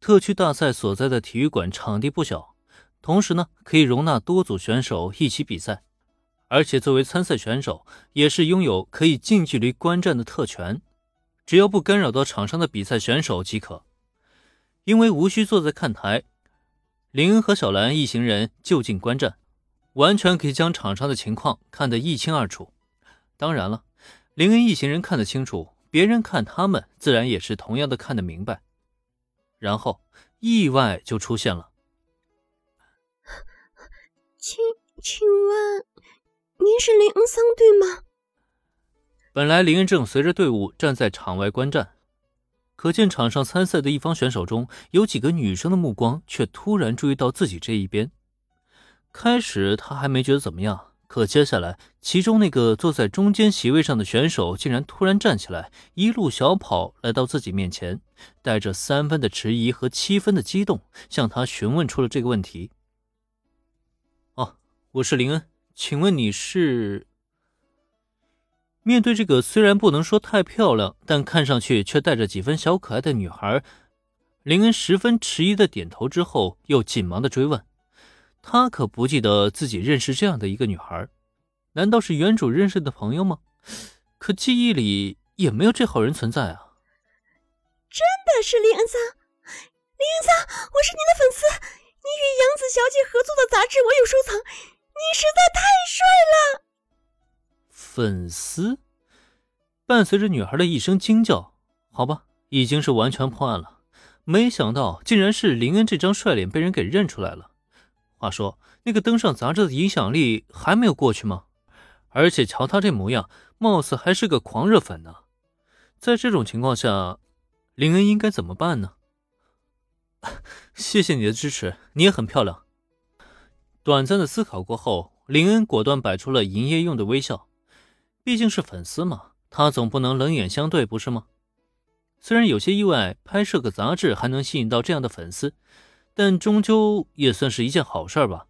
特区大赛所在的体育馆场地不小，同时呢可以容纳多组选手一起比赛，而且作为参赛选手，也是拥有可以近距离观战的特权，只要不干扰到场上的比赛选手即可。因为无需坐在看台，林恩和小兰一行人就近观战，完全可以将场上的情况看得一清二楚。当然了，林恩一行人看得清楚，别人看他们自然也是同样的看得明白。然后意外就出现了。请请问您是林恩桑对吗？本来林恩正随着队伍站在场外观战，可见场上参赛的一方选手中有几个女生的目光却突然注意到自己这一边。开始他还没觉得怎么样。可接下来，其中那个坐在中间席位上的选手竟然突然站起来，一路小跑来到自己面前，带着三分的迟疑和七分的激动，向他询问出了这个问题：“哦，我是林恩，请问你是？”面对这个虽然不能说太漂亮，但看上去却带着几分小可爱的女孩，林恩十分迟疑的点头之后，又紧忙的追问。他可不记得自己认识这样的一个女孩，难道是原主认识的朋友吗？可记忆里也没有这号人存在啊！真的是林恩桑，林恩桑，我是你的粉丝，你与杨子小姐合作的杂志我有收藏，你实在太帅了！粉丝，伴随着女孩的一声惊叫，好吧，已经是完全破案了。没想到竟然是林恩这张帅脸被人给认出来了。话说，那个登上杂志的影响力还没有过去吗？而且瞧他这模样，貌似还是个狂热粉呢。在这种情况下，林恩应该怎么办呢？谢谢你的支持，你也很漂亮。短暂的思考过后，林恩果断摆出了营业用的微笑。毕竟是粉丝嘛，他总不能冷眼相对，不是吗？虽然有些意外，拍摄个杂志还能吸引到这样的粉丝。但终究也算是一件好事吧。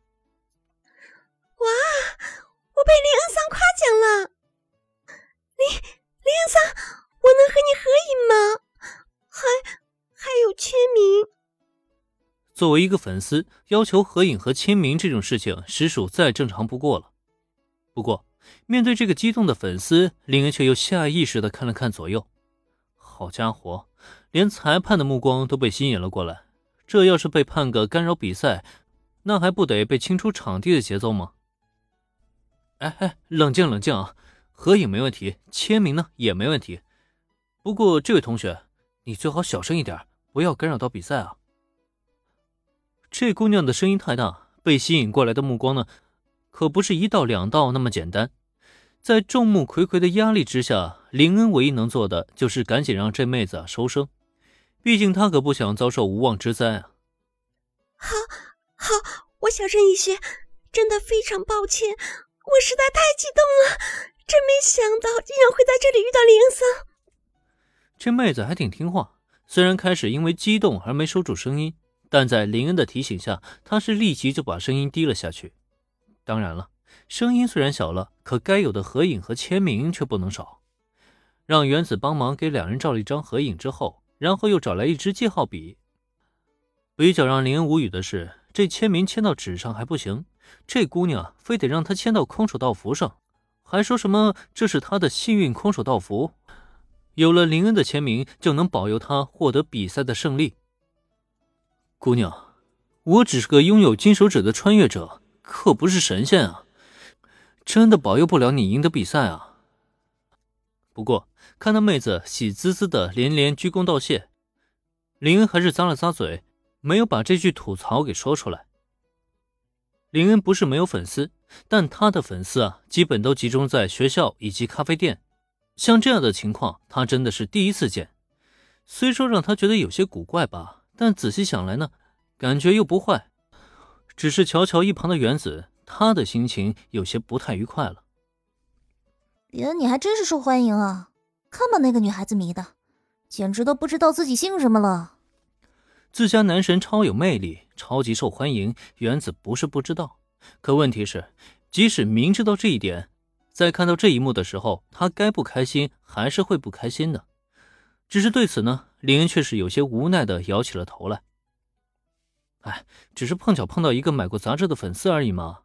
哇，我被林恩桑夸奖了！林林恩桑，我能和你合影吗？还还有签名。作为一个粉丝，要求合影和签名这种事情，实属再正常不过了。不过，面对这个激动的粉丝，林恩却又下意识的看了看左右。好家伙，连裁判的目光都被吸引了过来。这要是被判个干扰比赛，那还不得被清出场地的节奏吗？哎哎，冷静冷静啊！合影没问题，签名呢也没问题。不过这位同学，你最好小声一点，不要干扰到比赛啊。这姑娘的声音太大，被吸引过来的目光呢，可不是一道两道那么简单。在众目睽睽的压力之下，林恩唯一能做的就是赶紧让这妹子啊收声。毕竟他可不想遭受无妄之灾啊！好，好，我小声一些。真的非常抱歉，我实在太激动了，真没想到竟然会在这里遇到林恩桑。这妹子还挺听话，虽然开始因为激动而没收住声音，但在林恩的提醒下，她是立即就把声音低了下去。当然了，声音虽然小了，可该有的合影和签名却不能少。让原子帮忙给两人照了一张合影之后。然后又找来一支记号笔。比较让林恩无语的是，这签名签到纸上还不行，这姑娘非得让他签到空手道服上，还说什么这是他的幸运空手道服，有了林恩的签名就能保佑他获得比赛的胜利。姑娘，我只是个拥有金手指的穿越者，可不是神仙啊，真的保佑不了你赢得比赛啊。不过。看那妹子喜滋滋的，连连鞠躬道谢，林恩还是咂了咂嘴，没有把这句吐槽给说出来。林恩不是没有粉丝，但他的粉丝啊，基本都集中在学校以及咖啡店。像这样的情况，他真的是第一次见。虽说让他觉得有些古怪吧，但仔细想来呢，感觉又不坏。只是瞧瞧一旁的原子，他的心情有些不太愉快了。林恩，你还真是受欢迎啊！看把那个女孩子迷的，简直都不知道自己姓什么了。自家男神超有魅力，超级受欢迎，原子不是不知道。可问题是，即使明知道这一点，在看到这一幕的时候，他该不开心还是会不开心的。只是对此呢，林恩却是有些无奈的摇起了头来。哎，只是碰巧碰到一个买过杂志的粉丝而已嘛。